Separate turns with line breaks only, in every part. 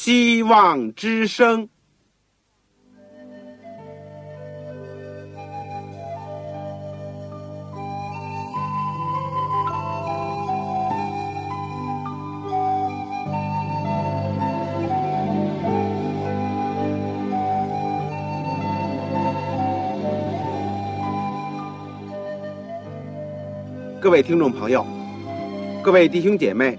希望之声。各位听众朋友，各位弟兄姐妹，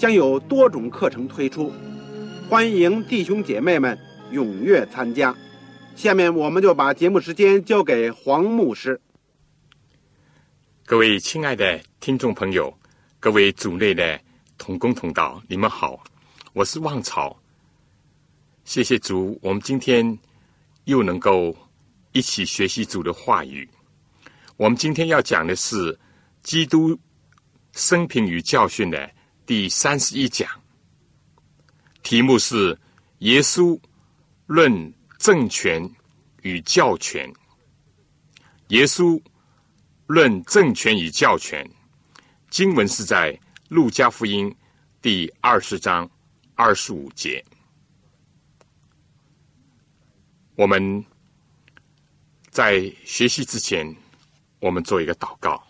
将有多种课程推出，欢迎弟兄姐妹们踊跃参加。下面我们就把节目时间交给黄牧师。
各位亲爱的听众朋友，各位组内的同工同道，你们好，我是旺草。谢谢主，我们今天又能够一起学习主的话语。我们今天要讲的是。基督生平与教训的第三十一讲，题目是“耶稣论政权与教权”。耶稣论政权与教权，经文是在路加福音第二十章二十五节。我们在学习之前，我们做一个祷告。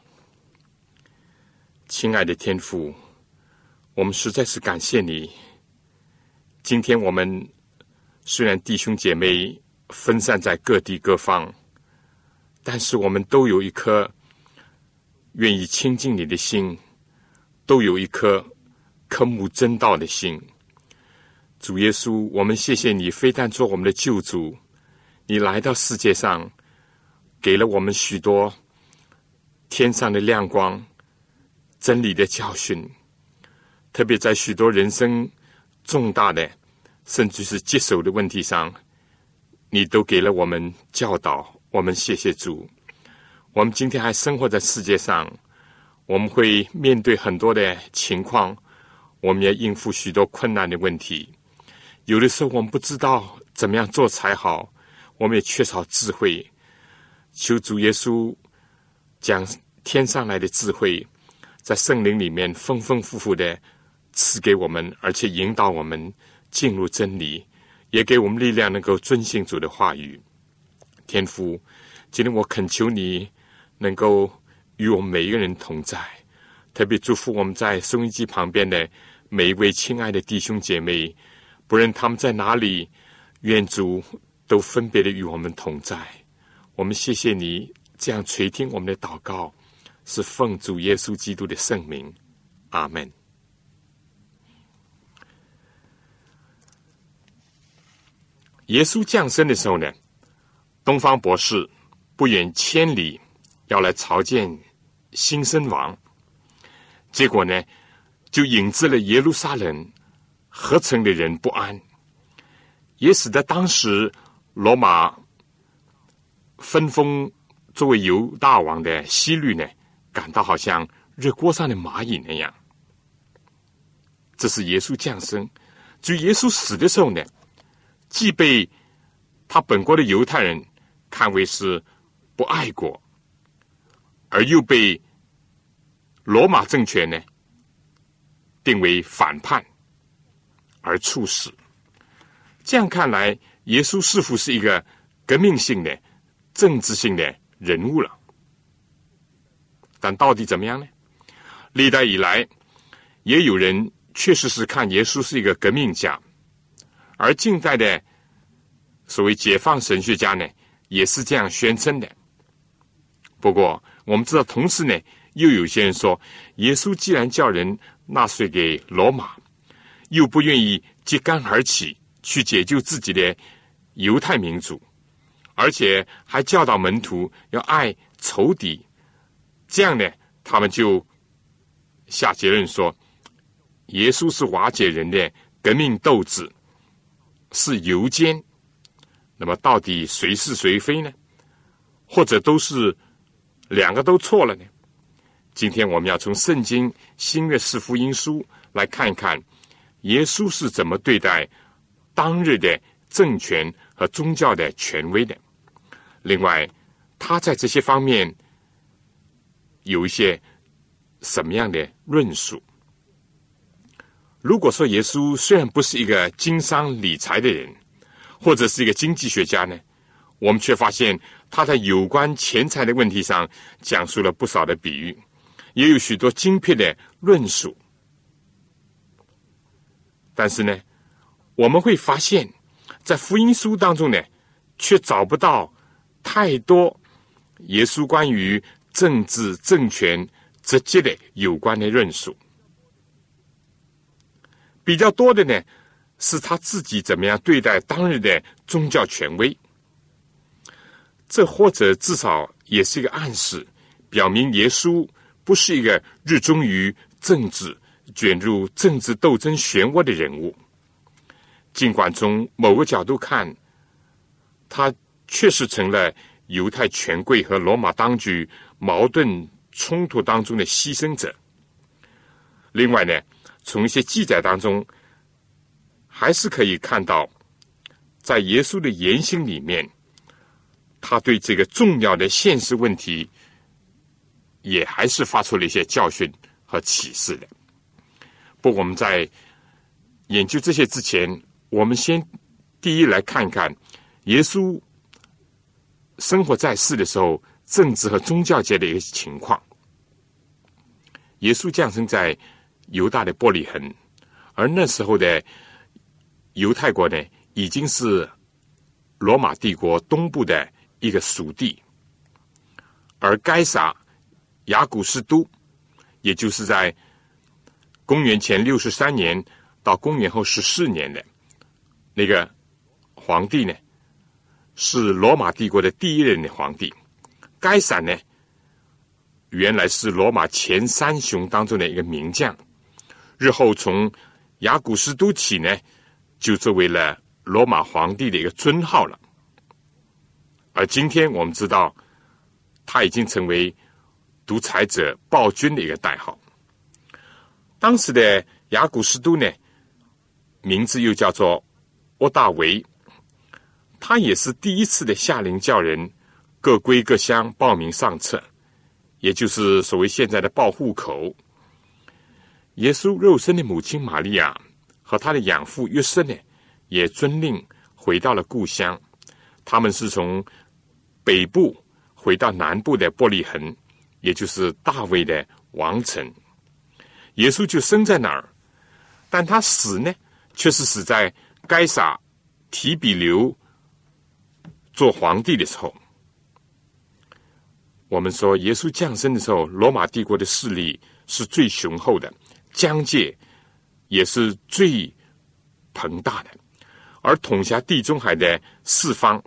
亲爱的天父，我们实在是感谢你。今天我们虽然弟兄姐妹分散在各地各方，但是我们都有一颗愿意亲近你的心，都有一颗渴慕真道的心。主耶稣，我们谢谢你，非但做我们的救主，你来到世界上，给了我们许多天上的亮光。真理的教训，特别在许多人生重大的，甚至是棘手的问题上，你都给了我们教导。我们谢谢主。我们今天还生活在世界上，我们会面对很多的情况，我们要应付许多困难的问题。有的时候我们不知道怎么样做才好，我们也缺少智慧。求主耶稣讲天上来的智慧。在圣灵里面丰丰富富的赐给我们，而且引导我们进入真理，也给我们力量，能够遵行主的话语。天父，今天我恳求你能够与我们每一个人同在，特别祝福我们在收音机旁边的每一位亲爱的弟兄姐妹，不论他们在哪里，愿主都分别的与我们同在。我们谢谢你这样垂听我们的祷告。是奉主耶稣基督的圣名，阿门。耶稣降生的时候呢，东方博士不远千里要来朝见新生王，结果呢，就引致了耶路撒冷合城的人不安，也使得当时罗马分封作为犹大王的希律呢。感到好像热锅上的蚂蚁那样。这是耶稣降生，至于耶稣死的时候呢，既被他本国的犹太人看为是不爱国，而又被罗马政权呢定为反叛而处死。这样看来，耶稣似乎是一个革命性的、政治性的人物了。但到底怎么样呢？历代以来，也有人确实是看耶稣是一个革命家，而近代的所谓解放神学家呢，也是这样宣称的。不过，我们知道，同时呢，又有些人说，耶稣既然叫人纳税给罗马，又不愿意揭竿而起去解救自己的犹太民族，而且还教导门徒要爱仇敌。这样呢，他们就下结论说，耶稣是瓦解人的革命斗志是游奸，那么到底谁是谁非呢？或者都是两个都错了呢？今天我们要从圣经新约四福音书来看一看，耶稣是怎么对待当日的政权和宗教的权威的。另外，他在这些方面有一些什么样的论述？如果说耶稣虽然不是一个经商理财的人，或者是一个经济学家呢，我们却发现他在有关钱财的问题上讲述了不少的比喻，也有许多精辟的论述。但是呢，我们会发现，在福音书当中呢，却找不到太多耶稣关于政治政权直接的有关的论述。比较多的呢，是他自己怎么样对待当日的宗教权威。这或者至少也是一个暗示，表明耶稣不是一个热衷于政治、卷入政治斗争漩涡的人物。尽管从某个角度看，他确实成了犹太权贵和罗马当局矛盾冲突当中的牺牲者。另外呢？从一些记载当中，还是可以看到，在耶稣的言行里面，他对这个重要的现实问题，也还是发出了一些教训和启示的。不，我们在研究这些之前，我们先第一来看看耶稣生活在世的时候，政治和宗教界的一个情况。耶稣降生在。犹大的玻璃痕，而那时候的犹太国呢，已经是罗马帝国东部的一个属地，而该撒雅古斯都，也就是在公元前六十三年到公元后十四年的那个皇帝呢，是罗马帝国的第一任的皇帝。该撒呢，原来是罗马前三雄当中的一个名将。日后从雅古斯都起呢，就作为了罗马皇帝的一个尊号了。而今天我们知道，他已经成为独裁者暴君的一个代号。当时的雅古斯都呢，名字又叫做沃大维，他也是第一次的下令叫人各归各乡报名上册，也就是所谓现在的报户口。耶稣肉身的母亲玛利亚和他的养父约瑟呢，也遵令回到了故乡。他们是从北部回到南部的伯利恒，也就是大卫的王城。耶稣就生在那儿，但他死呢，却是死在该撒提比留做皇帝的时候。我们说，耶稣降生的时候，罗马帝国的势力是最雄厚的。疆界也是最庞大的，而统辖地中海的四方、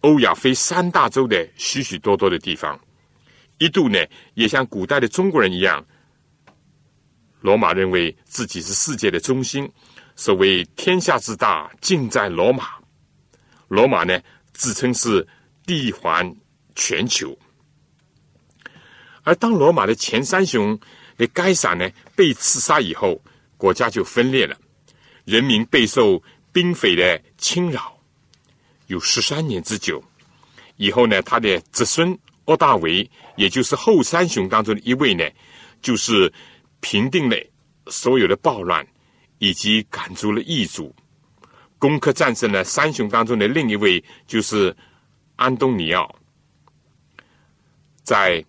欧亚非三大洲的许许多多的地方，一度呢也像古代的中国人一样，罗马认为自己是世界的中心，所谓天下之大尽在罗马。罗马呢自称是地环全球，而当罗马的前三雄。那该撒呢？被刺杀以后，国家就分裂了，人民备受兵匪的侵扰，有十三年之久。以后呢，他的子孙奥大维，也就是后三雄当中的一位呢，就是平定了所有的暴乱，以及赶逐了异族，攻克战胜了三雄当中的另一位，就是安东尼奥，在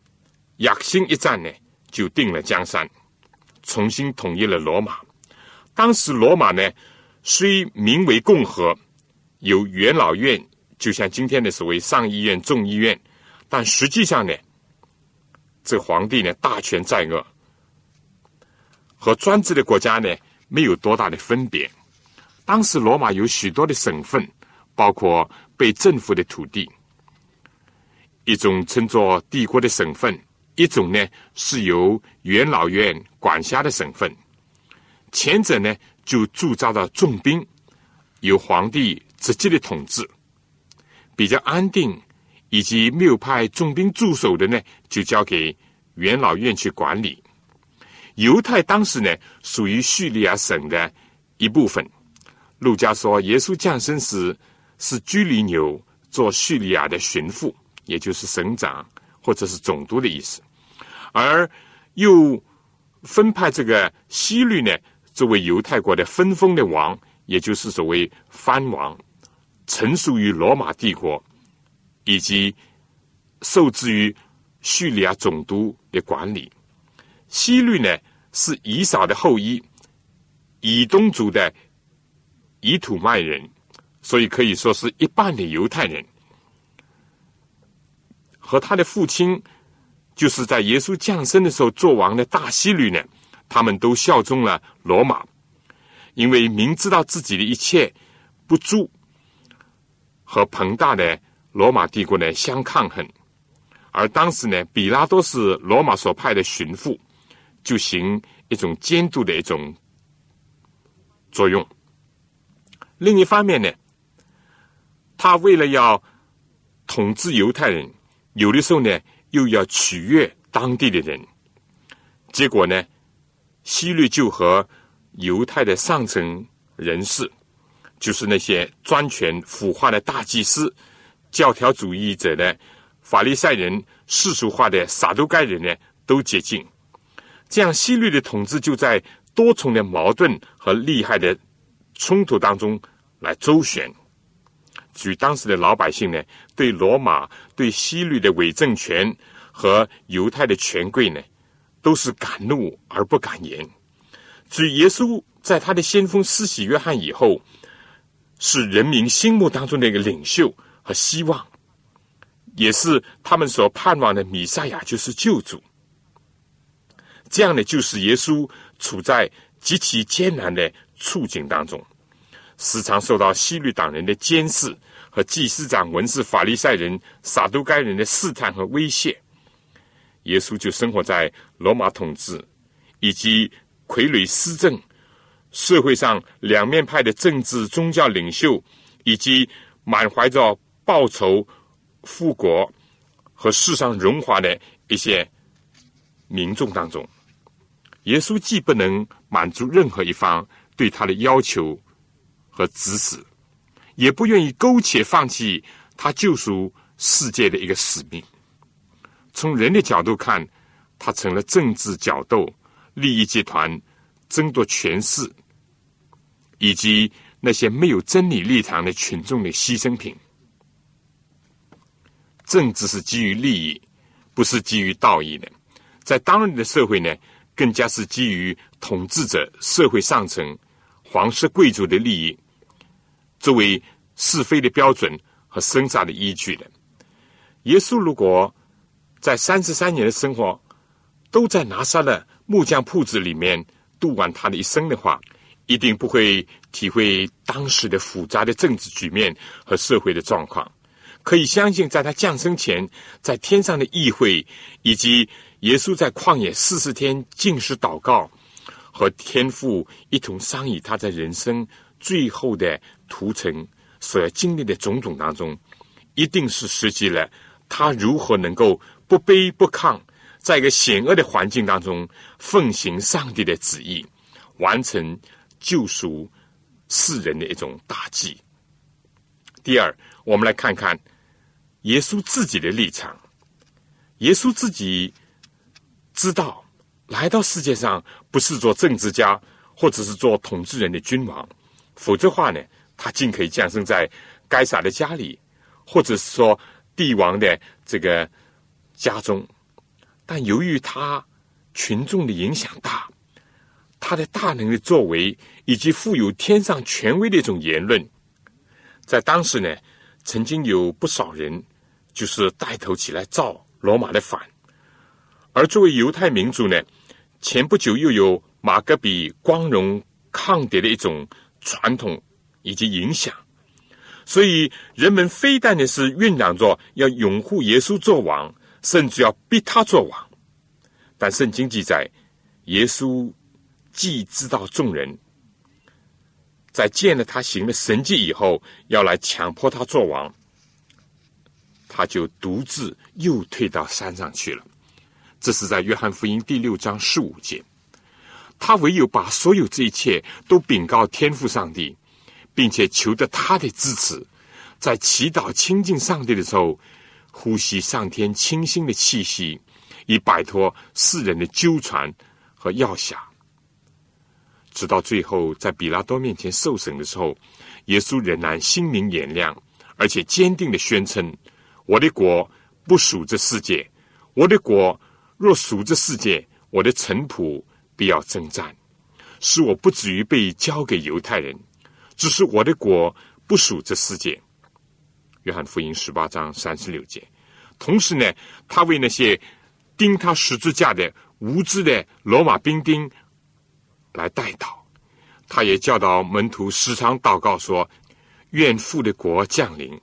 雅辛一战呢。就定了江山，重新统一了罗马。当时罗马呢，虽名为共和，有元老院，就像今天的所谓上议院、众议院，但实际上呢，这皇帝呢大权在握，和专制的国家呢没有多大的分别。当时罗马有许多的省份，包括被政府的土地，一种称作帝国的省份。一种呢是由元老院管辖的省份，前者呢就驻扎了重兵，由皇帝直接的统治，比较安定，以及没有派重兵驻守的呢，就交给元老院去管理。犹太当时呢，属于叙利亚省的一部分。路加说，耶稣降生时是居里纽做叙利亚的巡抚，也就是省长或者是总督的意思，而又分派这个希律呢。作为犹太国的分封的王，也就是所谓藩王，臣属于罗马帝国，以及受制于叙利亚总督的管理。希律呢是以扫的后裔，以东族的以土麦人，所以可以说是一半的犹太人。和他的父亲，就是在耶稣降生的时候做王的大希律呢。他们都效忠了罗马，因为明知道自己的一切不足，和庞大的罗马帝国呢相抗衡。而当时呢，比拉多是罗马所派的巡抚，就行一种监督的一种作用。另一方面呢，他为了要统治犹太人，有的时候呢又要取悦当地的人，结果呢。希律就和犹太的上层人士，就是那些专权腐化的大祭司、教条主义者的法利赛人、世俗化的撒都该人呢，都接近。这样，希律的统治就在多重的矛盾和利害的冲突当中来周旋。据当时的老百姓呢，对罗马、对希律的伪政权和犹太的权贵呢。都是敢怒而不敢言。所以耶稣在他的先锋施洗约翰以后，是人民心目当中的一个领袖和希望，也是他们所盼望的弥赛亚，就是救主。这样呢，就是耶稣处在极其艰难的处境当中，时常受到西律党人的监视和祭司长、文士、法利赛人、撒都该人的试探和威胁。耶稣就生活在罗马统治以及傀儡施政、社会上两面派的政治宗教领袖，以及满怀着报仇、复国和世上荣华的一些民众当中。耶稣既不能满足任何一方对他的要求和指使，也不愿意苟且放弃他救赎世界的一个使命。从人的角度看，他成了政治角斗、利益集团争夺权势，以及那些没有真理立场的群众的牺牲品。政治是基于利益，不是基于道义的。在当日的社会呢，更加是基于统治者、社会上层、皇室贵族的利益作为是非的标准和生杀的依据的。耶稣如果。在三十三年的生活，都在拿撒勒木匠铺子里面度完他的一生的话，一定不会体会当时的复杂的政治局面和社会的状况。可以相信，在他降生前，在天上的议会，以及耶稣在旷野四十天进食祷告，和天父一同商议他在人生最后的屠城所要经历的种种当中，一定是实际了他如何能够。不卑不亢，在一个险恶的环境当中，奉行上帝的旨意，完成救赎世人的一种大计。第二，我们来看看耶稣自己的立场。耶稣自己知道，来到世界上不是做政治家，或者是做统治人的君王，否则话呢，他尽可以降生在该撒的家里，或者是说帝王的这个。家中，但由于他群众的影响大，他的大能的作为以及富有天上权威的一种言论，在当时呢，曾经有不少人就是带头起来造罗马的反。而作为犹太民族呢，前不久又有马格比光荣抗敌的一种传统以及影响，所以人们非但的是酝酿着要拥护耶稣做王。甚至要逼他做王，但圣经记载，耶稣既知道众人在见了他行了神迹以后，要来强迫他做王，他就独自又退到山上去了。这是在约翰福音第六章十五节。他唯有把所有这一切都禀告天父上帝，并且求得他的支持，在祈祷亲近上帝的时候，呼吸上天清新的气息，以摆脱世人的纠缠和药匣。直到最后，在比拉多面前受审的时候，耶稣仍然心明眼亮，而且坚定的宣称：“我的国不属这世界，我的国。”若属这世界，我的臣仆必要征战，使我不至于被交给犹太人。只是我的国不属这世界。约翰福音十八章三十六节。同时呢，他为那些钉他十字架的无知的罗马兵丁来代祷。他也教导门徒时常祷告说：“愿父的国降临，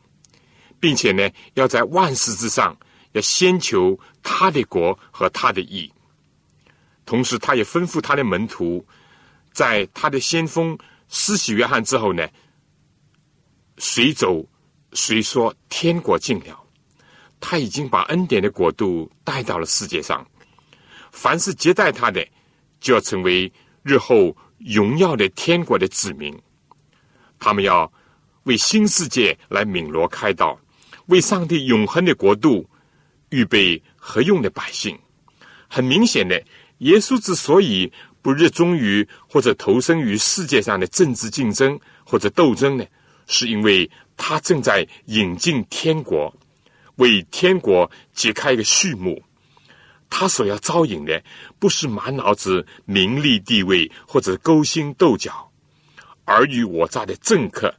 并且呢，要在万事之上。”要先求他的国和他的义，同时他也吩咐他的门徒，在他的先锋施洗约翰之后呢，谁走谁说天国近了，他已经把恩典的国度带到了世界上，凡是接待他的，就要成为日后荣耀的天国的子民，他们要为新世界来鸣锣开道，为上帝永恒的国度。预备何用的百姓？很明显的，耶稣之所以不热衷于或者投身于世界上的政治竞争或者斗争呢？是因为他正在引进天国，为天国揭开一个序幕。他所要招引的，不是满脑子名利地位或者勾心斗角、尔虞我诈的政客，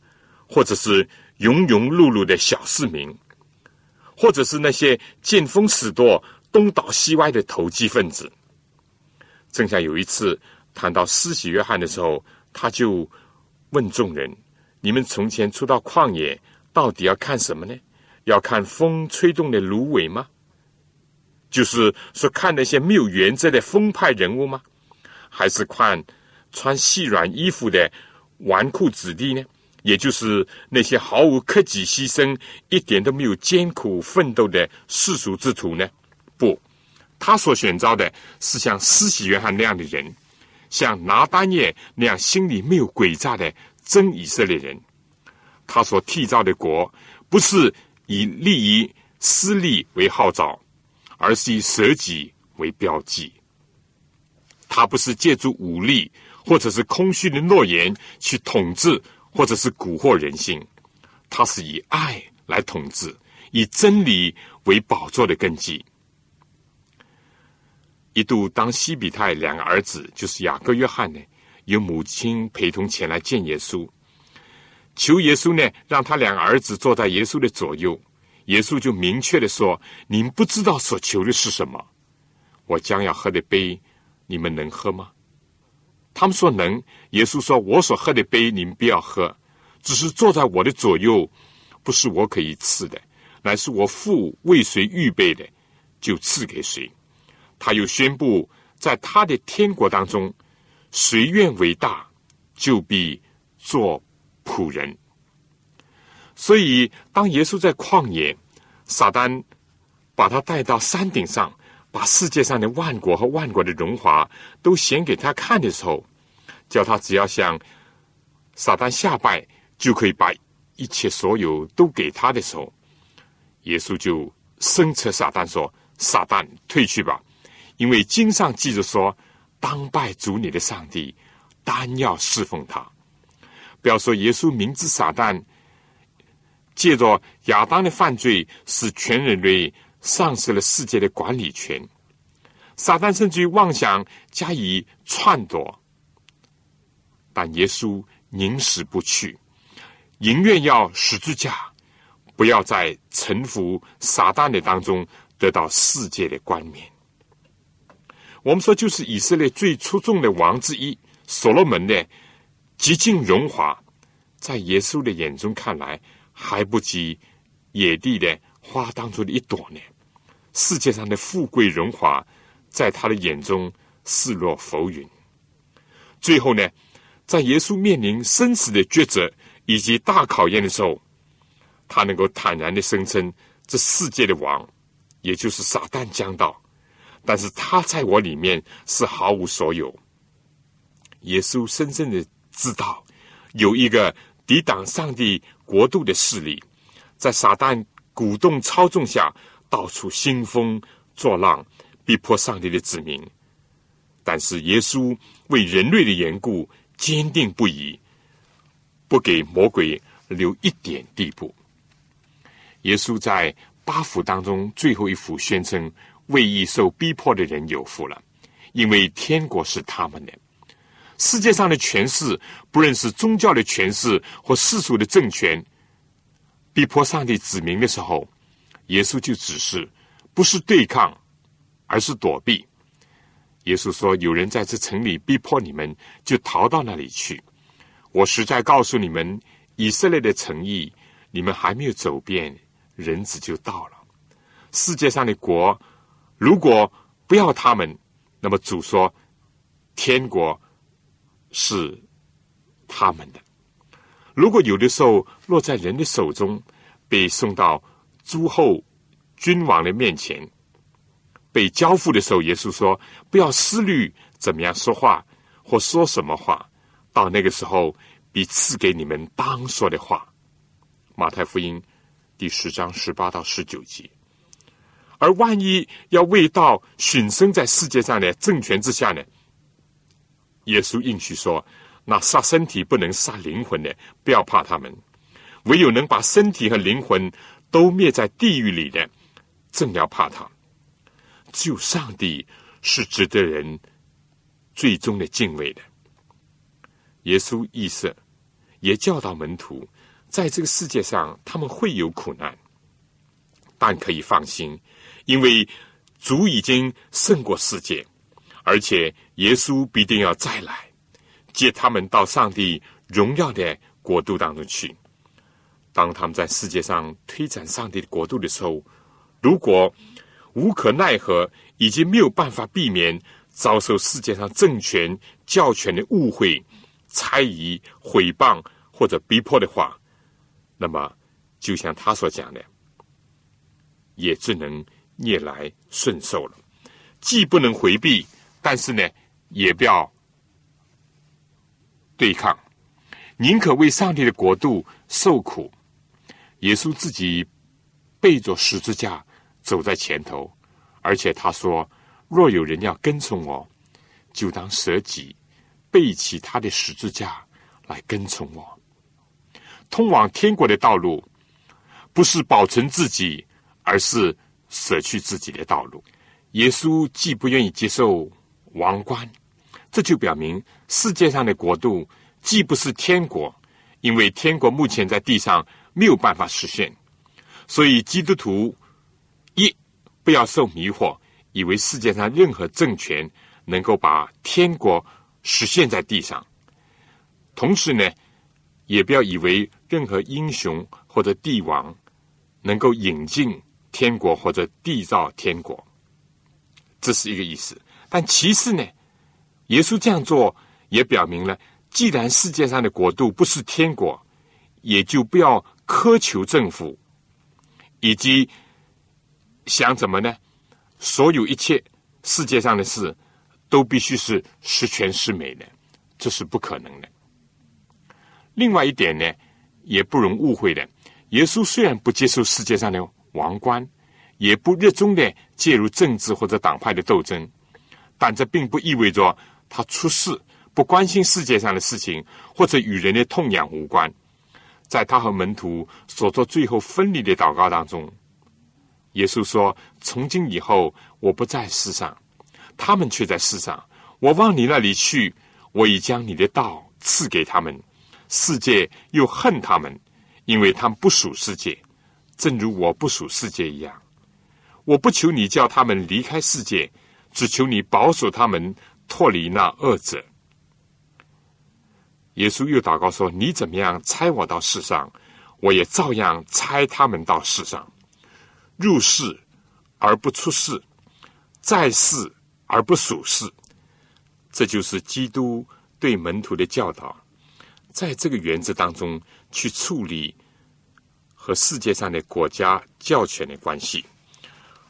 或者是庸庸碌碌的小市民。或者是那些见风使舵、东倒西歪的投机分子。正像有一次谈到施洗约翰的时候，他就问众人：“你们从前出到旷野，到底要看什么呢？要看风吹动的芦苇吗？就是说看那些没有原则的风派人物吗？还是看穿细软衣服的纨绔子弟呢？”也就是那些毫无克己牺牲、一点都没有艰苦奋斗的世俗之徒呢？他所选召的是像施洗约翰那样的人，像拿丹叶那样心里没有诡诈的真以色列人。他所缔造的国，不是以利益私利为号召，而是以舍己为标记。他不是借助武力或者是空虚的诺言去统治。或者是蛊惑人心，他是以爱来统治，以真理为宝座的根基。一度，当西比泰两个儿子，就是雅各、约翰呢，由母亲陪同前来见耶稣，求耶稣呢，让他两个儿子坐在耶稣的左右。耶稣就明确的说：“你们不知道所求的是什么，我将要喝的杯，你们能喝吗？”他们说能，耶稣说：“我所喝的杯，你们不要喝，只是坐在我的左右，不是我可以赐的，乃是我父为谁预备的，就赐给谁。”他又宣布，在他的天国当中，谁愿为大，就必做仆人。所以，当耶稣在旷野，撒旦把他带到山顶上。把世界上的万国和万国的荣华都显给他看的时候，叫他只要向撒旦下拜，就可以把一切所有都给他的时候，耶稣就声斥撒旦说：“撒旦，退去吧！因为经上记着说，当拜主你的上帝，单要侍奉他。不要说耶稣明知撒旦借着亚当的犯罪，使全人类。”丧失了世界的管理权，撒旦甚至于妄想加以篡夺，但耶稣宁死不去，宁愿要十字架，不要在臣服撒旦的当中得到世界的冠冕。我们说，就是以色列最出众的王之一所罗门的极尽荣华，在耶稣的眼中看来，还不及野地的花当中的一朵呢。世界上的富贵荣华，在他的眼中视若浮云。最后呢，在耶稣面临生死的抉择以及大考验的时候，他能够坦然的声称：“这世界的王，也就是撒旦将到，但是他在我里面是毫无所有。”耶稣深深的知道，有一个抵挡上帝国度的势力，在撒旦鼓动操纵下，到处兴风作浪，逼迫上帝的子民。但是耶稣为人类的缘故，坚定不移，不给魔鬼留一点地步。耶稣在八福当中最后一幅宣称：“为义受逼迫的人有福了，因为天国是他们的。”世界上的权势，不论是宗教的权势或世俗的政权，逼迫上帝子民的时候，耶稣就指示，不是对抗，而是躲避。耶稣说：“有人在这城里逼迫你们，就逃到那里去。我实在告诉你们，以色列的诚意，你们还没有走遍，人子就到了。世界上的国，如果不要他们，那么主说，天国。”是他们的。如果有的时候落在人的手中，被送到诸侯君王的面前，被交付的时候，耶稣说：“不要思虑怎么样说话或说什么话。到那个时候，必赐给你们当说的话。”马太福音第十章十八到十九节。而万一要为道殉生在世界上的政权之下呢？耶稣应许说：“那杀身体不能杀灵魂的，不要怕他们；唯有能把身体和灵魂都灭在地狱里的，正要怕他。只有上帝是值得人最终的敬畏的。”耶稣意识也教导门徒，在这个世界上他们会有苦难，但可以放心，因为主已经胜过世界。而且耶稣必定要再来，接他们到上帝荣耀的国度当中去。当他们在世界上推展上帝的国度的时候，如果无可奈何，已经没有办法避免遭受世界上政权、教权的误会、猜疑、毁谤或者逼迫的话，那么就像他所讲的，也只能逆来顺受了，既不能回避。但是呢，也不要对抗，宁可为上帝的国度受苦。耶稣自己背着十字架走在前头，而且他说：“若有人要跟从我，就当舍己，背起他的十字架来跟从我。”通往天国的道路，不是保存自己，而是舍去自己的道路。耶稣既不愿意接受。王冠，这就表明世界上的国度既不是天国，因为天国目前在地上没有办法实现，所以基督徒一不要受迷惑，以为世界上任何政权能够把天国实现在地上；同时呢，也不要以为任何英雄或者帝王能够引进天国或者缔造天国，这是一个意思。但其次呢，耶稣这样做也表明了，既然世界上的国度不是天国，也就不要苛求政府，以及想怎么呢？所有一切世界上的事都必须是十全十美的，这是不可能的。另外一点呢，也不容误会的，耶稣虽然不接受世界上的王冠，也不热衷的介入政治或者党派的斗争。但这并不意味着他出事，不关心世界上的事情，或者与人的痛痒无关。在他和门徒所做最后分离的祷告当中，耶稣说：“从今以后，我不在世上，他们却在世上。我往你那里去，我已将你的道赐给他们。世界又恨他们，因为他们不属世界，正如我不属世界一样。我不求你叫他们离开世界。”只求你保守他们脱离那恶者。耶稣又祷告说：“你怎么样猜我到世上，我也照样猜他们到世上。入世而不出世，在世而不属世。这就是基督对对门徒的教导，在这个原则当中去处理和世界上的国家教权的关系。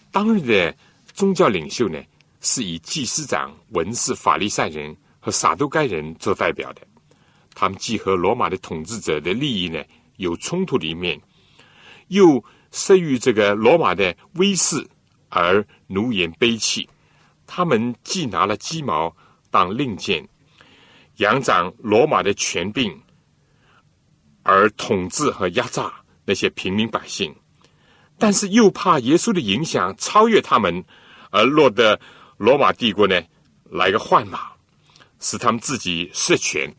当日的宗教领袖呢，是以祭司长、文士、法利赛人和撒都该人做代表的。他们既和罗马的统治者的利益呢有冲突的一面，又慑于这个罗马的威势而奴颜卑气。他们既拿了鸡毛当令箭。仰仗罗马的权柄，而统治和压榨那些平民百姓，但是又怕耶稣的影响超越他们，而落得罗马帝国呢来个换马，使他们自己失权。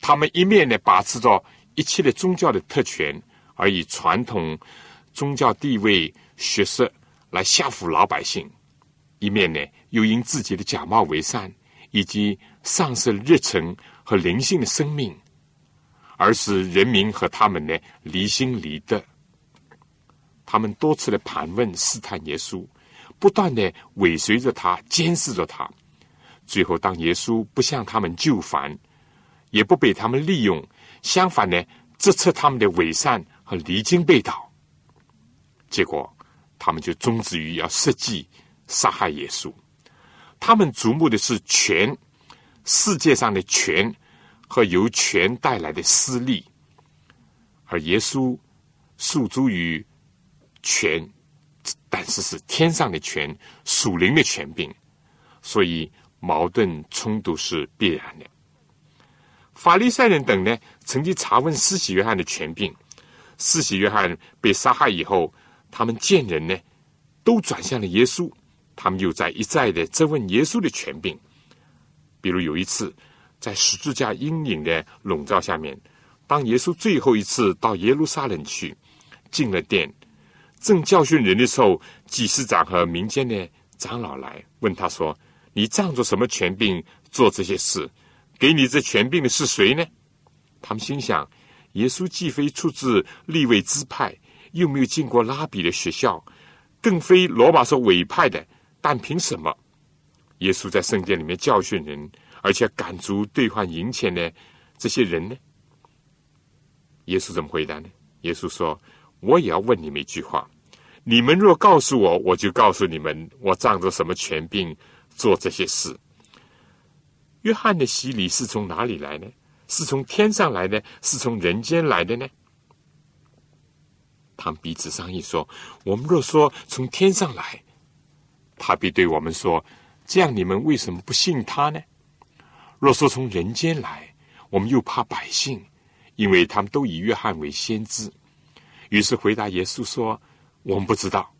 他们一面呢把持着一切的宗教的特权，而以传统宗教地位、学识来吓唬老百姓；一面呢又因自己的假冒为善。以及丧失热忱和灵性的生命，而使人民和他们呢离心离德。他们多次的盘问试探耶稣，不断的尾随着他，监视着他。最后，当耶稣不向他们就范，也不被他们利用，相反呢，直斥他们的伪善和离经背道。结果，他们就终止于要设计杀害耶稣。他们瞩目的是权，世界上的权和由权带来的私利，而耶稣诉诸于权，但是是天上的权、属灵的权柄，所以矛盾冲突是必然的。法利赛人等呢，曾经查问施洗约翰的权柄，施洗约翰被杀害以后，他们见人呢，都转向了耶稣。他们又在一再的质问耶稣的权柄，比如有一次，在十字架阴影的笼罩下面，当耶稣最后一次到耶路撒冷去，进了殿，正教训人的时候，祭司长和民间的长老来问他说：“你仗着什么权柄做这些事？给你这权柄的是谁呢？”他们心想：耶稣既非出自立位支派，又没有进过拉比的学校，更非罗马所委派的。但凭什么，耶稣在圣殿里面教训人，而且赶足兑换银钱的这些人呢？耶稣怎么回答呢？耶稣说：“我也要问你们一句话，你们若告诉我，我就告诉你们，我仗着什么权柄做这些事。”约翰的洗礼是从哪里来呢？是从天上来的，是从人间来的呢？他们彼此商议说：“我们若说从天上来。”他必对我们说：“这样你们为什么不信他呢？若说从人间来，我们又怕百姓，因为他们都以约翰为先知。于是回答耶稣说：‘我们不知道。’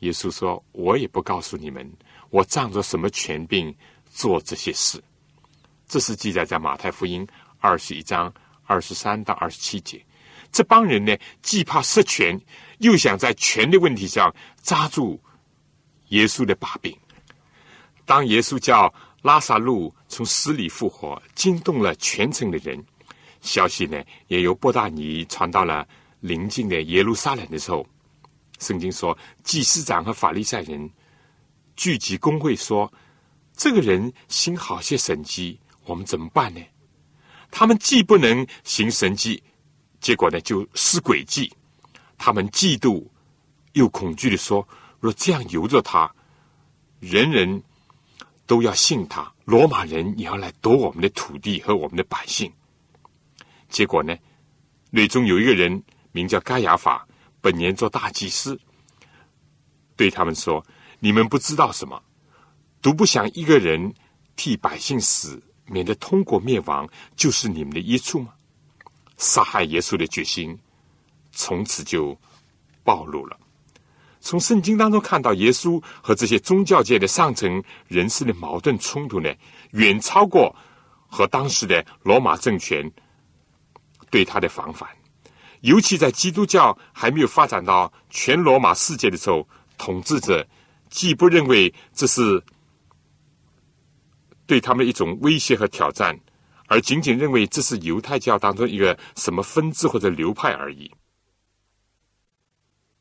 耶稣说：‘我也不告诉你们，我仗着什么权柄做这些事。’这是记载在马太福音二十一章二十三到二十七节。这帮人呢，既怕失权，又想在权的问题上抓住。”耶稣的把柄。当耶稣叫拉萨路从死里复活，惊动了全城的人。消息呢，也由波大尼传到了邻近的耶路撒冷的时候，圣经说，祭司长和法利赛人聚集公会说：“这个人行好些神迹，我们怎么办呢？”他们既不能行神迹，结果呢，就施诡计。他们嫉妒又恐惧的说。若这样由着他，人人都要信他，罗马人也要来夺我们的土地和我们的百姓。结果呢，内中有一个人名叫盖亚法，本年做大祭司，对他们说：“你们不知道什么，独不想一个人替百姓死，免得通过灭亡，就是你们的益处吗？”杀害耶稣的决心从此就暴露了。从圣经当中看到，耶稣和这些宗教界的上层人士的矛盾冲突呢，远超过和当时的罗马政权对他的防范。尤其在基督教还没有发展到全罗马世界的时候，统治者既不认为这是对他们一种威胁和挑战，而仅仅认为这是犹太教当中一个什么分支或者流派而已，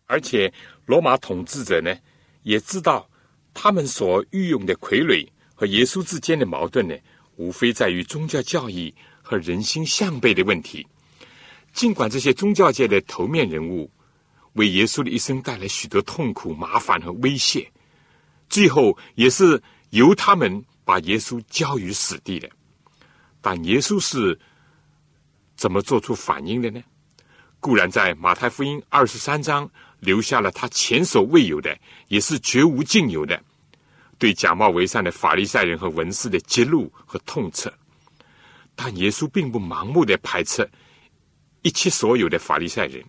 而且。罗马统治者呢，也知道他们所御用的傀儡和耶稣之间的矛盾呢，无非在于宗教教义和人心向背的问题。尽管这些宗教界的头面人物为耶稣的一生带来许多痛苦、麻烦和威胁，最后也是由他们把耶稣交于死地的。但耶稣是怎么做出反应的呢？固然在马太福音二十三章留下了他前所未有的，也是绝无仅有的，对假冒为善的法利赛人和文士的揭露和痛斥。但耶稣并不盲目的排斥一切所有的法利赛人。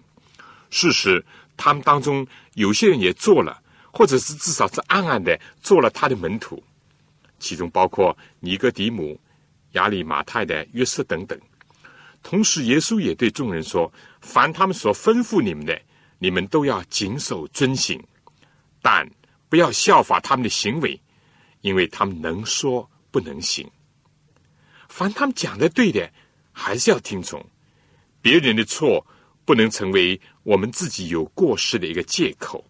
事实，他们当中有些人也做了，或者是至少是暗暗的做了他的门徒，其中包括尼哥底母、亚里马泰的约瑟等等。同时，耶稣也对众人说：“凡他们所吩咐你们的，你们都要谨守遵行，但不要效法他们的行为，因为他们能说不能行。凡他们讲的对的，还是要听从。别人的错不能成为我们自己有过失的一个借口。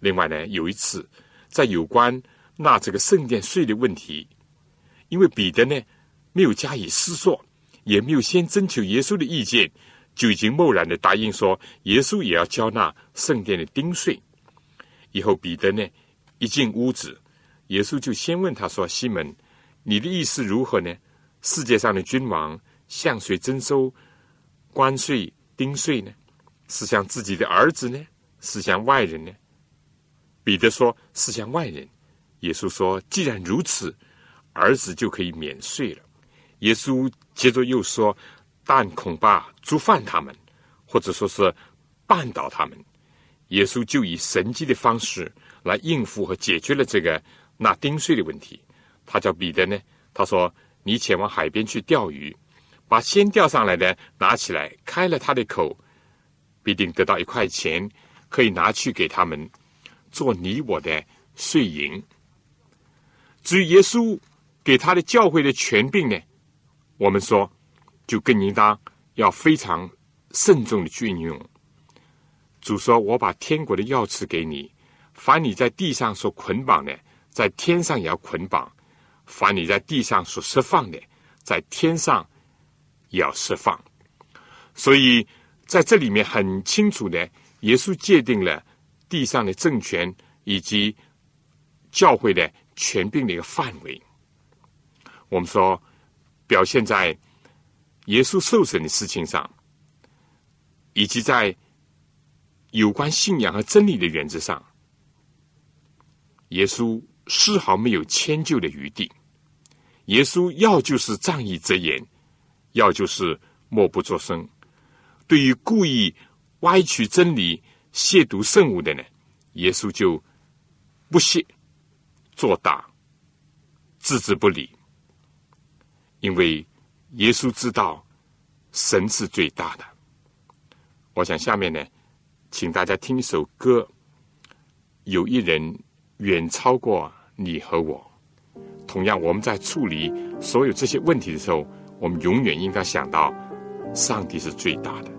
另外呢，有一次在有关纳这个圣殿税的问题，因为彼得呢没有加以思索。”也没有先征求耶稣的意见，就已经贸然的答应说耶稣也要交纳圣殿的丁税。以后彼得呢一进屋子，耶稣就先问他说：“西门，你的意思如何呢？世界上的君王向谁征收关税丁税呢？是向自己的儿子呢？是向外人呢？”彼得说：“是向外人。”耶稣说：“既然如此，儿子就可以免税了。”耶稣接着又说：“但恐怕触犯他们，或者说是绊倒他们。”耶稣就以神迹的方式来应付和解决了这个纳丁税的问题。他叫彼得呢，他说：“你前往海边去钓鱼，把先钓上来的拿起来，开了他的口，必定得到一块钱，可以拿去给他们做你我的税银。”至于耶稣给他的教会的权柄呢？我们说，就更应当要非常慎重的去运用。主说：“我把天国的钥匙给你，凡你在地上所捆绑的，在天上也要捆绑；凡你在地上所释放的，在天上也要释放。”所以在这里面很清楚的，耶稣界定了地上的政权以及教会的权柄的一个范围。我们说。表现在耶稣受审的事情上，以及在有关信仰和真理的原则上，耶稣丝毫没有迁就的余地。耶稣要就是仗义直言，要就是默不作声。对于故意歪曲真理、亵渎圣物的呢，耶稣就不屑做大，置之不理。因为耶稣知道神是最大的。我想下面呢，请大家听一首歌。有一人远超过你和我。同样，我们在处理所有这些问题的时候，我们永远应该想到，上帝是最大的。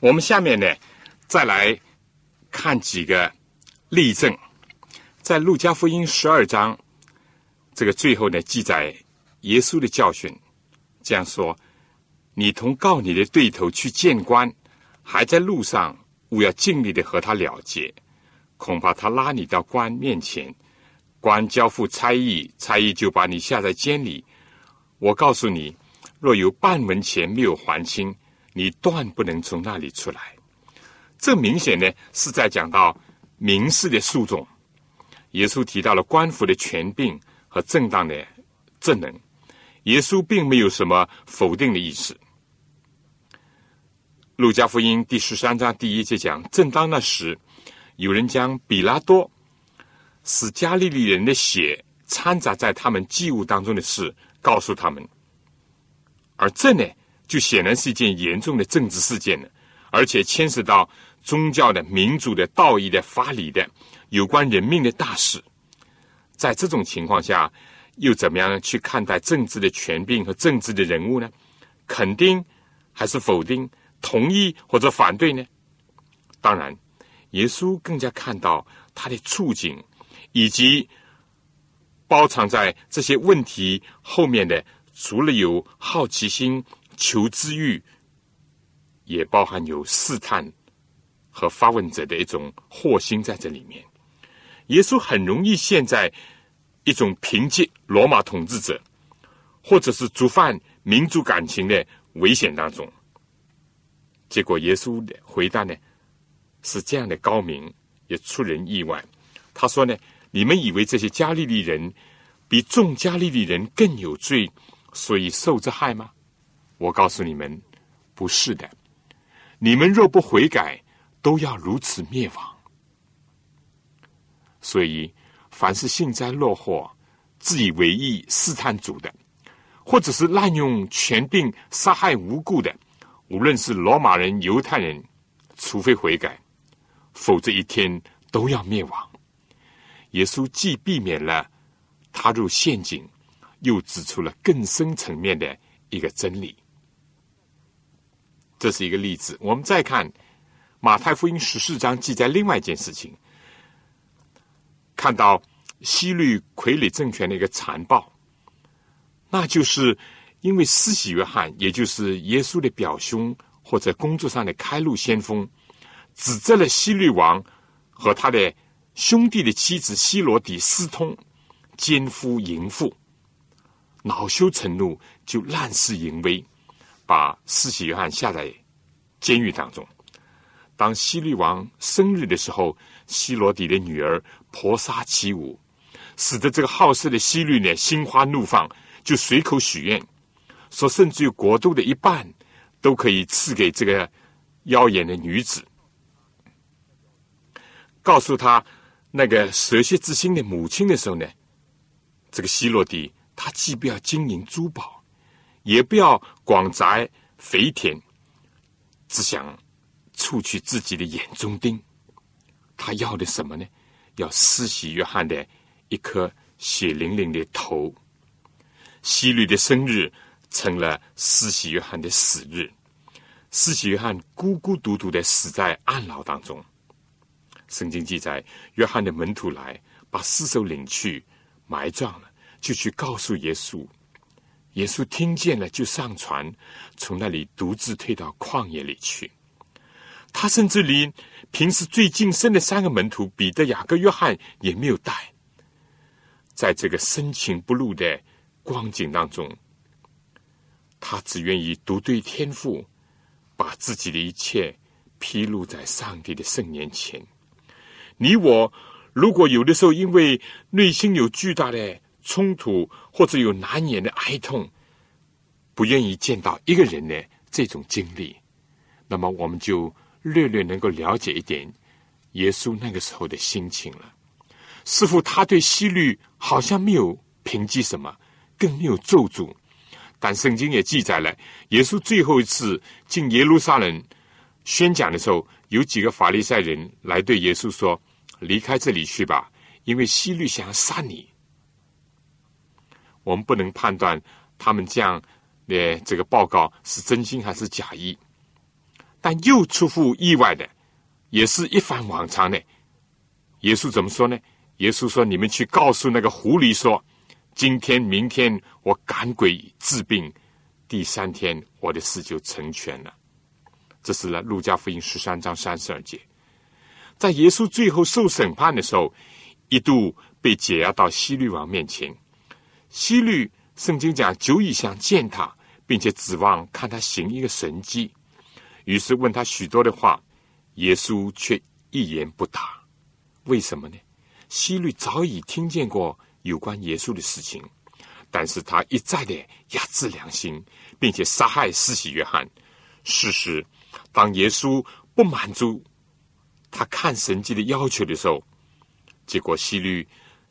我
们下面呢，再来看几个例证，在路加福音十二章这个最后呢，记载耶稣的教训，这样说：你同告你的对头去见官，还在路上，务要尽力的和他了结，恐怕他拉你到官面前，官交付差役，差役就把你下在监里。我告诉你，若有半文钱没有还清，你断不能从那里出来。这明显呢是在讲到民事的诉讼。耶稣提到了官府的权柄和正当的正能，耶稣并没有什么否定的意思。路加福音第十三章第一节讲：正当那时，有人将比拉多使加利利人的血掺杂在他们祭物当中的事告诉他们，而这呢，就显然是一件严重的政治事件了，而且牵涉到宗教的、民主的、道义的、法理的有关人命的大事。在这种情况下，又怎么样去看待政治的权柄和政治的人物呢？肯定还是否定？同意或者反对呢？当然，耶稣更加看到他的处境，以及包藏在这些问题后面的，除了有好奇心、求知欲，也包含有试探和发问者的一种惑心在这里面。耶稣很容易陷在一种凭借罗马统治者，或者是触犯民族感情的危险当中。结果，耶稣的回答呢是这样的高明，也出人意外。他说呢：“你们以为这些加利利人比众加利利人更有罪，所以受这害吗？我告诉你们，不是的。你们若不悔改，都要如此灭亡。所以，凡是幸灾乐祸、自以为意、试探主的，或者是滥用权柄杀害无辜的，无论是罗马人、犹太人，除非悔改，否则一天都要灭亡。耶稣既避免了踏入陷阱，又指出了更深层面的一个真理。这是一个例子。我们再看马太福音十四章记载另外一件事情，看到西律傀儡政权的一个残暴，那就是因为施洗约翰，也就是耶稣的表兄或者工作上的开路先锋，指责了西律王和他的兄弟的妻子希罗底私通，奸夫淫妇，恼羞成怒，就滥施淫威。把四喜约翰下在监狱当中。当希律王生日的时候，希罗底的女儿婆沙起舞，使得这个好色的希律呢心花怒放，就随口许愿，说甚至于国都的一半都可以赐给这个妖艳的女子，告诉他那个蛇蝎之心的母亲的时候呢，这个希罗底他既不要金银珠宝。也不要广宅肥田，只想除去自己的眼中钉。他要的什么呢？要施洗约翰的一颗血淋淋的头。希律的生日成了施洗约翰的死日。施洗约翰孤孤独独的死在暗牢当中。圣经记载，约翰的门徒来把尸首领去埋葬了，就去告诉耶稣。耶稣听见了，就上船，从那里独自退到旷野里去。他甚至连平时最近身的三个门徒彼得、雅各、约翰也没有带。在这个深情不露的光景当中，他只愿意独对天父，把自己的一切披露在上帝的圣年前。你我如果有的时候因为内心有巨大的冲突，或者有难言的哀痛，不愿意见到一个人的这种经历，那么我们就略略能够了解一点耶稣那个时候的心情了。似乎他对希律好像没有评击什么，更没有咒诅。但圣经也记载了，耶稣最后一次进耶路撒冷宣讲的时候，有几个法利赛人来对耶稣说：“离开这里去吧，因为希律想要杀你。”我们不能判断他们这样的这个报告是真心还是假意，但又出乎意外的，也是一反往常的。耶稣怎么说呢？耶稣说：“你们去告诉那个狐狸说。”今天、明天我赶鬼治病，第三天我的事就成全了。这是呢，《路加福音》十三章三十二节。在耶稣最后受审判的时候，一度被解押到希律王面前。希律圣经讲久已想见他，并且指望看他行一个神迹，于是问他许多的话，耶稣却一言不答。为什么呢？希律早已听见过。有关耶稣的事情，但是他一再的压制良心，并且杀害四喜约翰。事实，当耶稣不满足他看神迹的要求的时候，结果希律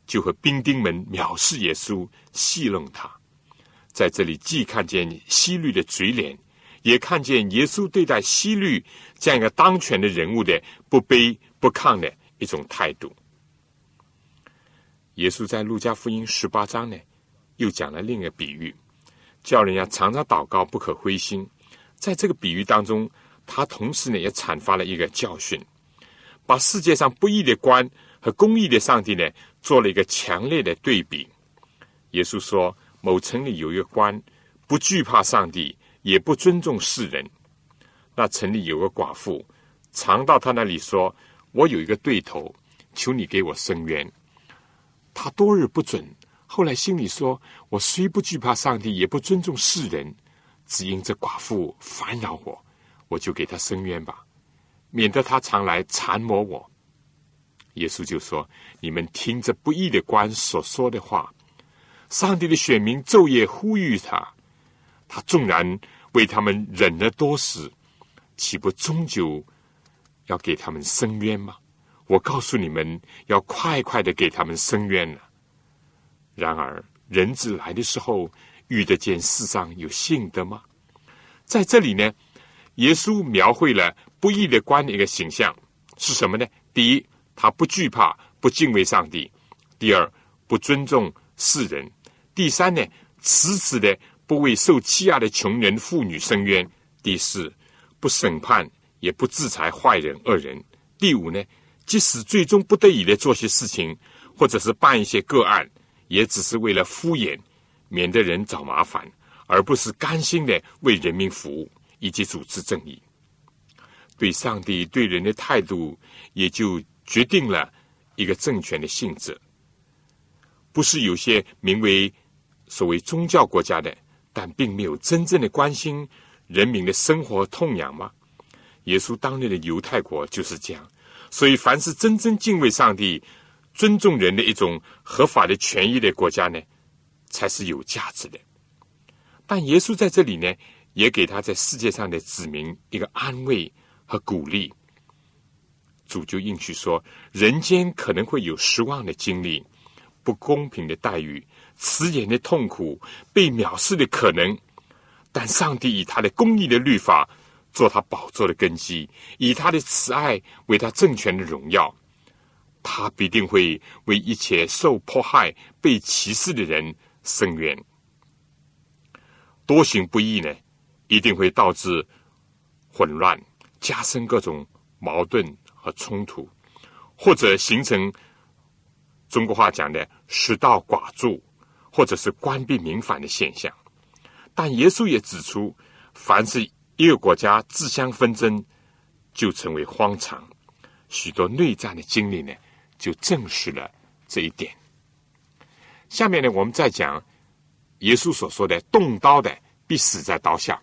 就和兵丁们藐视耶稣，戏弄他。在这里，既看见希律的嘴脸，也看见耶稣对待希律这样一个当权的人物的不卑不亢的一种态度。耶稣在路加福音十八章呢，又讲了另一个比喻，叫人家常常祷告，不可灰心。在这个比喻当中，他同时呢也阐发了一个教训，把世界上不义的官和公义的上帝呢做了一个强烈的对比。耶稣说，某城里有一个官，不惧怕上帝，也不尊重世人。那城里有个寡妇，常到他那里说：“我有一个对头，求你给我伸冤。”他多日不准，后来心里说：“我虽不惧怕上帝，也不尊重世人，只因这寡妇烦扰我，我就给他伸冤吧，免得他常来缠磨我。”耶稣就说：“你们听着不义的官所说的话，上帝的选民昼夜呼吁他，他纵然为他们忍了多时，岂不终究要给他们伸冤吗？”我告诉你们，要快快的给他们伸冤了。然而，人子来的时候，遇得见世上有信的吗？在这里呢，耶稣描绘了不义的官的一个形象是什么呢？第一，他不惧怕、不敬畏上帝；第二，不尊重世人；第三呢，迟迟的不为受欺压的穷人、妇女伸冤；第四，不审判也不制裁坏人、恶人；第五呢？即使最终不得已的做些事情，或者是办一些个案，也只是为了敷衍，免得人找麻烦，而不是甘心的为人民服务以及主持正义。对上帝对人的态度，也就决定了一个政权的性质。不是有些名为所谓宗教国家的，但并没有真正的关心人民的生活痛痒吗？耶稣当年的犹太国就是这样。所以，凡是真正敬畏上帝、尊重人的一种合法的权益的国家呢，才是有价值的。但耶稣在这里呢，也给他在世界上的子民一个安慰和鼓励。主就应许说：人间可能会有失望的经历、不公平的待遇、辞言的痛苦、被藐视的可能，但上帝以他的公义的律法。做他宝座的根基，以他的慈爱为他政权的荣耀，他必定会为一切受迫害、被歧视的人伸冤。多行不义呢，一定会导致混乱，加深各种矛盾和冲突，或者形成中国话讲的失道寡助，或者是官逼民反的现象。但耶稣也指出，凡是。一个国家自相纷争，就成为荒场。许多内战的经历呢，就证实了这一点。下面呢，我们再讲耶稣所说的“动刀的必死在刀下”。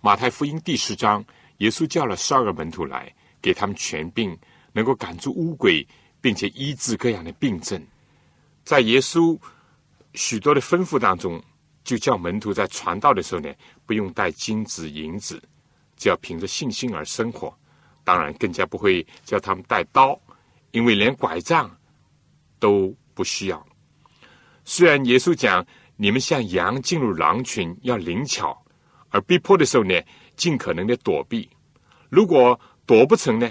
马太福音第十章耶稣叫了十二个门徒来，给他们权柄，能够赶出污鬼，并且医治各样的病症。在耶稣许多的吩咐当中，就叫门徒在传道的时候呢，不用带金子银子，只要凭着信心而生活。当然，更加不会叫他们带刀，因为连拐杖都不需要。虽然耶稣讲你们像羊进入狼群要灵巧，而逼迫的时候呢，尽可能的躲避。如果躲不成呢，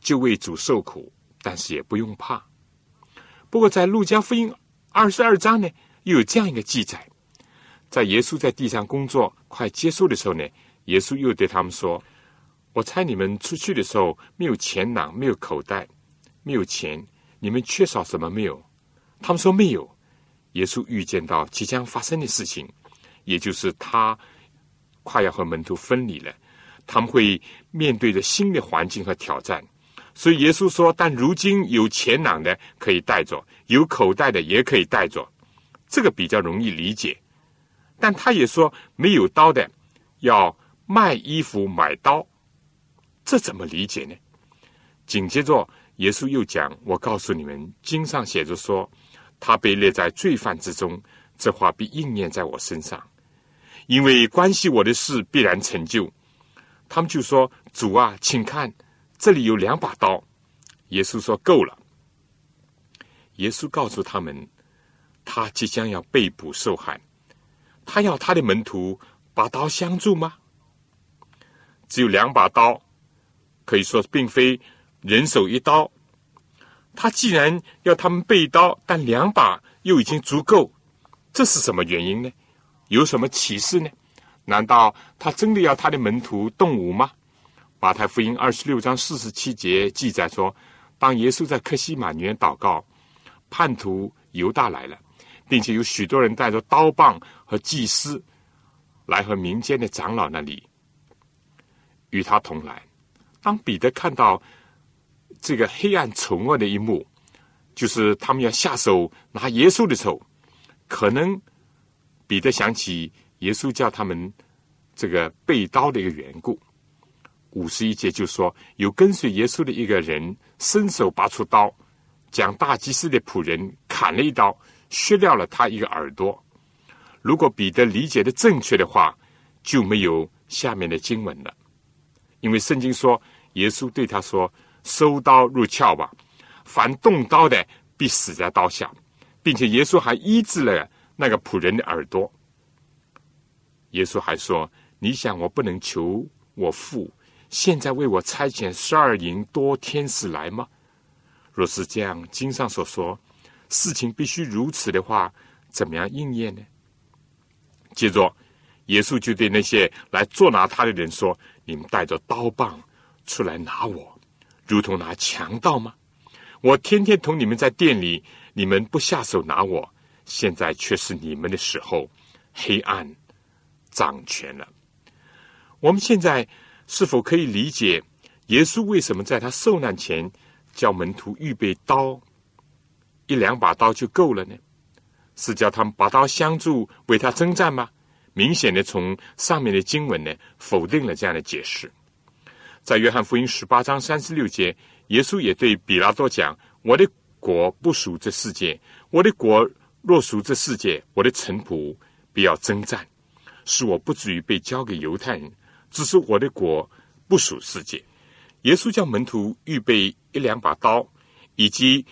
就为主受苦，但是也不用怕。不过在路加福音二十二章呢，又有这样一个记载：在耶稣在地上工作快结束的时候呢，耶稣又对他们说。我猜你们出去的时候没有钱囊，没有口袋，没有钱，你们缺少什么没有？他们说没有。耶稣预见到即将发生的事情，也就是他快要和门徒分离了，他们会面对着新的环境和挑战。所以耶稣说：“但如今有钱囊的可以带着，有口袋的也可以带着，这个比较容易理解。”但他也说：“没有刀的要卖衣服买刀。”这怎么理解呢？紧接着，耶稣又讲：“我告诉你们，经上写着说，他被列在罪犯之中，这话必应验在我身上，因为关系我的事必然成就。”他们就说：“主啊，请看，这里有两把刀。”耶稣说：“够了。”耶稣告诉他们，他即将要被捕受害，他要他的门徒把刀相助吗？只有两把刀。可以说，并非人手一刀。他既然要他们备刀，但两把又已经足够，这是什么原因呢？有什么启示呢？难道他真的要他的门徒动武吗？马太福音二十六章四十七节记载说，当耶稣在克西马园祷告，叛徒犹大来了，并且有许多人带着刀棒和祭司来和民间的长老那里与他同来。当彼得看到这个黑暗丑恶的一幕，就是他们要下手拿耶稣的时候，可能彼得想起耶稣叫他们这个背刀的一个缘故。五十一节就说，有跟随耶稣的一个人伸手拔出刀，将大祭司的仆人砍了一刀，削掉了他一个耳朵。如果彼得理解的正确的话，就没有下面的经文了。因为圣经说，耶稣对他说：“收刀入鞘吧，凡动刀的必死在刀下。”并且耶稣还医治了那个仆人的耳朵。耶稣还说：“你想我不能求我父现在为我差遣十二营多天使来吗？若是这样，经上所说事情必须如此的话，怎么样应验呢？”接着，耶稣就对那些来捉拿他的人说。你们带着刀棒出来拿我，如同拿强盗吗？我天天同你们在店里，你们不下手拿我，现在却是你们的时候，黑暗掌权了。我们现在是否可以理解耶稣为什么在他受难前叫门徒预备刀，一两把刀就够了呢？是叫他们拔刀相助，为他征战吗？明显的从上面的经文呢否定了这样的解释。在约翰福音十八章三十六节，耶稣也对比拉多讲：“我的国不属这世界，我的国若属这世界，我的臣仆必要征战，使我不至于被交给犹太人。只是我的国不属世界。”耶稣叫门徒预备一两把刀，以及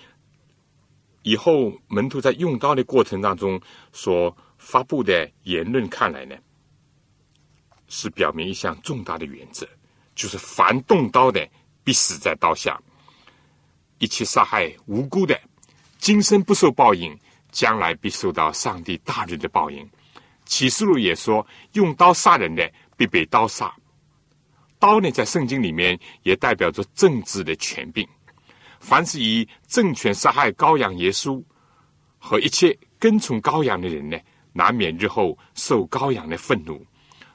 以后门徒在用刀的过程当中所。发布的言论看来呢，是表明一项重大的原则，就是凡动刀的必死在刀下，一切杀害无辜的，今生不受报应，将来必受到上帝大人的报应。启示录也说，用刀杀人的必被刀杀。刀呢，在圣经里面也代表着政治的权柄，凡是以政权杀害羔羊耶稣和一切跟从羔羊的人呢。难免日后受羔羊的愤怒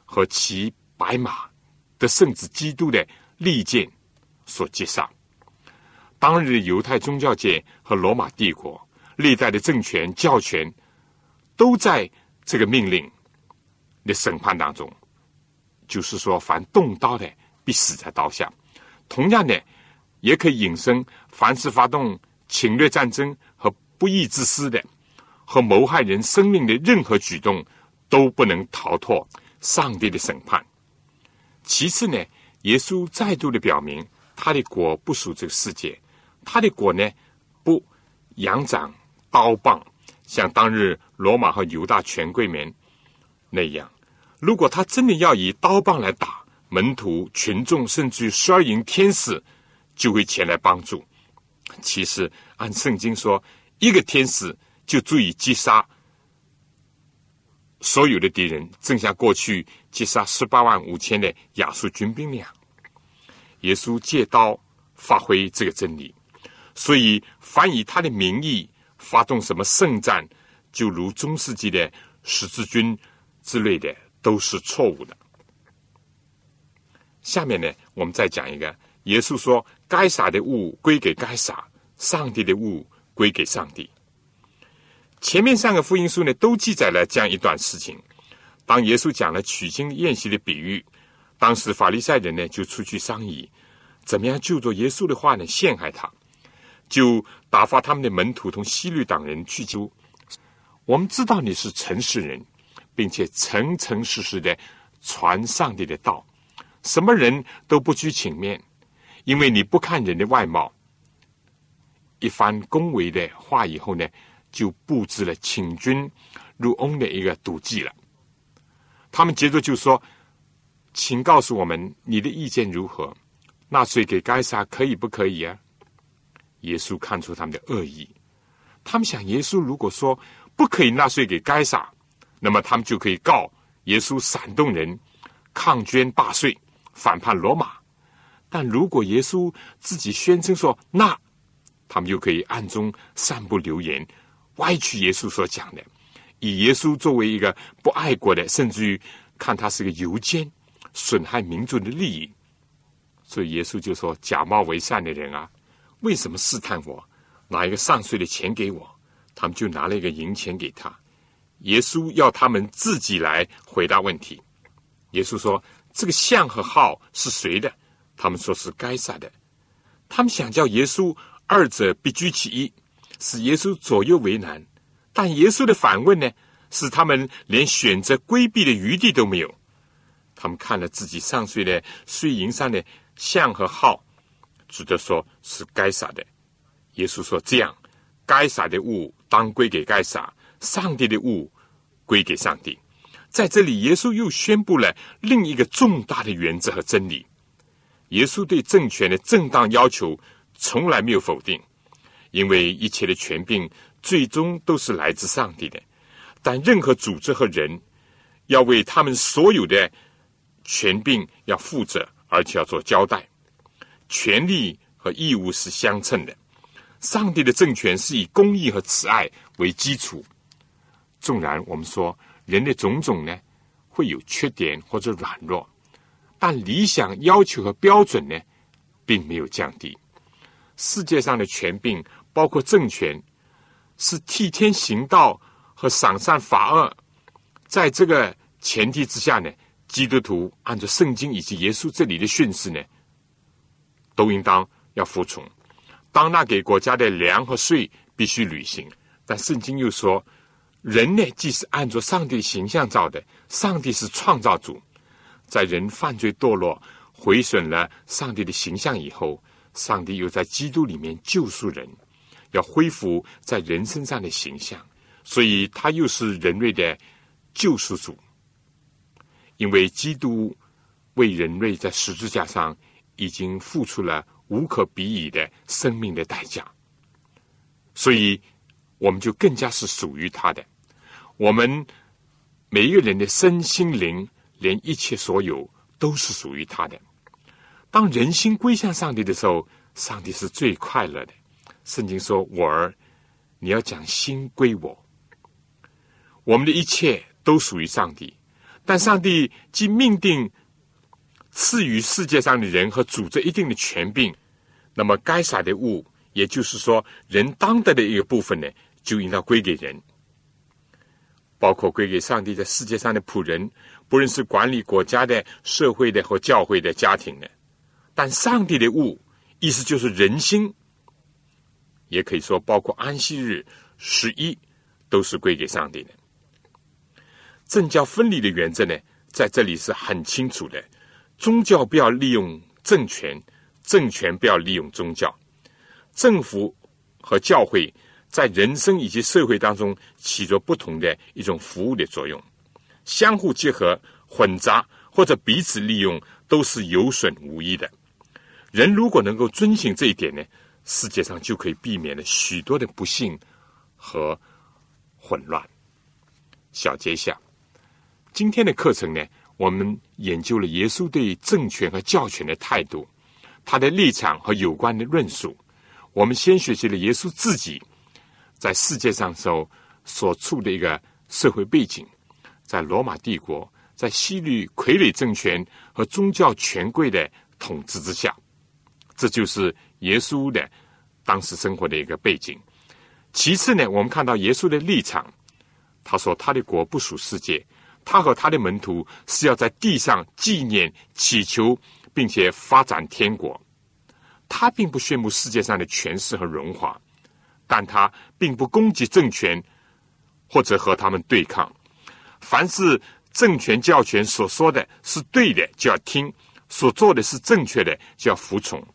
和骑白马的圣子基督的利剑所击杀。当日犹太宗教界和罗马帝国历代的政权教权都在这个命令的审判当中，就是说，凡动刀的必死在刀下。同样的，也可以引申：凡是发动侵略战争和不义之师的，和谋害人生命的任何举动，都不能逃脱上帝的审判。其次呢，耶稣再度的表明，他的国不属这个世界，他的国呢，不仰掌刀棒，像当日罗马和犹大权贵们那样。如果他真的要以刀棒来打门徒、群众，甚至于十二营天使，就会前来帮助。其实按圣经说，一个天使就足以击杀所有的敌人，正像过去击杀十八万五千的亚述军兵那样。耶稣借刀发挥这个真理，所以凡以他的名义发动什么圣战，就如中世纪的十字军之类的。都是错误的。下面呢，我们再讲一个。耶稣说：“该撒的物归给该撒，上帝的物归给上帝。”前面三个福音书呢，都记载了这样一段事情。当耶稣讲了取经宴席的比喻，当时法利赛人呢就出去商议，怎么样就着耶稣的话呢陷害他，就打发他们的门徒同西律党人去救。我们知道你是诚实人。并且诚诚实实的传上帝的道，什么人都不拘情面，因为你不看人的外貌。一番恭维的话以后呢，就布置了请君入瓮的一个赌计了。他们接着就说：“请告诉我们你的意见如何？纳税给该撒可以不可以啊？”耶稣看出他们的恶意，他们想：耶稣如果说不可以纳税给该撒。那么他们就可以告耶稣煽动人抗捐罢税、反叛罗马。但如果耶稣自己宣称说那，他们就可以暗中散布流言，歪曲耶稣所讲的，以耶稣作为一个不爱国的，甚至于看他是个游奸，损害民族的利益。所以耶稣就说：假冒为善的人啊，为什么试探我？拿一个上税的钱给我，他们就拿了一个银钱给他。耶稣要他们自己来回答问题。耶稣说：“这个像和号是谁的？”他们说是该撒的。他们想叫耶稣二者必居其一，使耶稣左右为难。但耶稣的反问呢，使他们连选择规避的余地都没有。他们看了自己上税的税银上的像和号，只得说是该撒的。耶稣说：“这样，该撒的物当归给该撒。”上帝的物归给上帝，在这里，耶稣又宣布了另一个重大的原则和真理。耶稣对政权的正当要求从来没有否定，因为一切的权柄最终都是来自上帝的。但任何组织和人要为他们所有的权柄要负责，而且要做交代。权利和义务是相称的。上帝的政权是以公义和慈爱为基础。纵然我们说人的种种呢会有缺点或者软弱，但理想要求和标准呢并没有降低。世界上的权柄，包括政权，是替天行道和赏善罚恶。在这个前提之下呢，基督徒按照圣经以及耶稣这里的训示呢，都应当要服从。当纳给国家的粮和税必须履行，但圣经又说。人呢，既是按照上帝形象造的，上帝是创造主，在人犯罪堕落、毁损了上帝的形象以后，上帝又在基督里面救赎人，要恢复在人身上的形象，所以他又是人类的救赎主。因为基督为人类在十字架上已经付出了无可比拟的生命的代价，所以我们就更加是属于他的。我们每一个人的身心灵，连一切所有，都是属于他的。当人心归向上帝的时候，上帝是最快乐的。圣经说：“我儿，你要将心归我。”我们的一切都属于上帝，但上帝既命定赐予世界上的人和组织一定的权柄，那么该撒的物，也就是说人当得的一个部分呢，就应当归给人。包括归给上帝在世界上的仆人，不论是管理国家的、社会的和教会的家庭的。但上帝的物，意思就是人心，也可以说包括安息日、十一，都是归给上帝的。政教分离的原则呢，在这里是很清楚的：宗教不要利用政权，政权不要利用宗教。政府和教会在人生以及社会当中起着不同的一种服务的作用，相互结合、混杂或者彼此利用，都是有损无益的。人如果能够遵循这一点呢，世界上就可以避免了许多的不幸和混乱。小结一下。今天的课程呢，我们研究了耶稣对政权和教权的态度，他的立场和有关的论述。我们先学习了耶稣自己在世界上时候所处的一个社会背景，在罗马帝国，在西律傀儡政权和宗教权贵的统治之下，这就是耶稣的当时生活的一个背景。其次呢，我们看到耶稣的立场，他说他的国不属世界。他和他的门徒是要在地上纪念、祈求，并且发展天国。他并不羡慕世界上的权势和荣华，但他并不攻击政权或者和他们对抗。凡是政权教权所说的是对的，就要听；所做的是正确的，就要服从。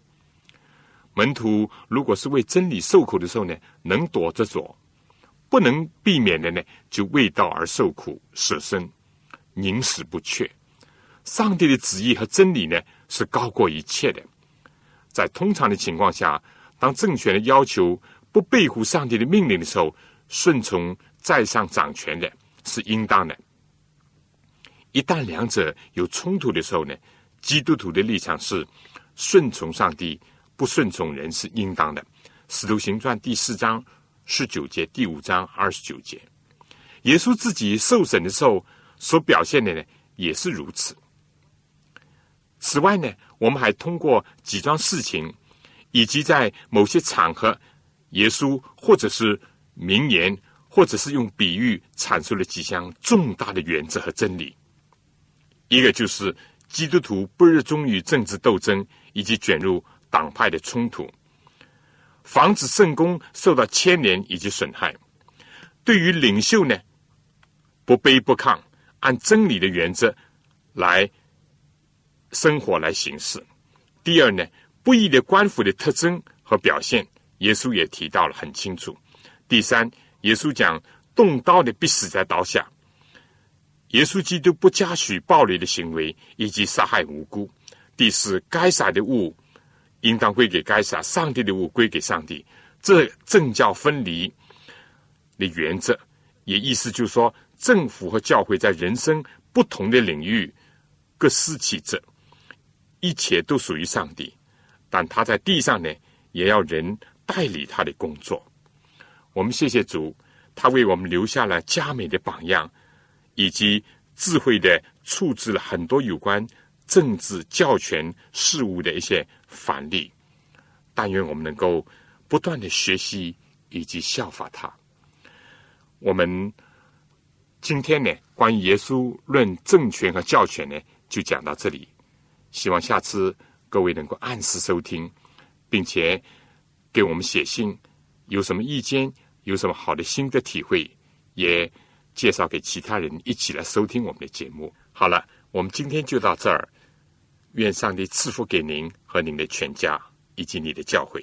门徒如果是为真理受苦的时候呢，能躲着躲；不能避免的呢，就为道而受苦，舍身。宁死不屈，上帝的旨意和真理呢是高过一切的。在通常的情况下，当政权的要求不背负上帝的命令的时候，顺从在上掌权的是应当的。一旦两者有冲突的时候呢，基督徒的立场是顺从上帝，不顺从人是应当的。使徒行传第四章十九节，第五章二十九节，耶稣自己受审的时候。所表现的呢，也是如此。此外呢，我们还通过几桩事情，以及在某些场合，耶稣或者是名言，或者是用比喻，阐述了几项重大的原则和真理。一个就是基督徒不热衷于政治斗争，以及卷入党派的冲突，防止圣公受到牵连以及损害。对于领袖呢，不卑不亢。按真理的原则来生活来行事。第二呢，不义的官府的特征和表现，耶稣也提到了很清楚。第三，耶稣讲动刀的必死在刀下。耶稣基督不加许暴力的行为以及杀害无辜。第四，该撒的物应当归给该撒，上帝的物归给上帝。这政教分离的原则，也意思就是说。政府和教会在人生不同的领域各司其职，一切都属于上帝，但他在地上呢，也要人代理他的工作。我们谢谢主，他为我们留下了佳美的榜样，以及智慧的处置了很多有关政治教权事务的一些反例。但愿我们能够不断的学习以及效法他。我们。今天呢，关于耶稣论政权和教权呢，就讲到这里。希望下次各位能够按时收听，并且给我们写信，有什么意见，有什么好的心得体会，也介绍给其他人一起来收听我们的节目。好了，我们今天就到这儿。愿上帝赐福给您和您的全家以及你的教会。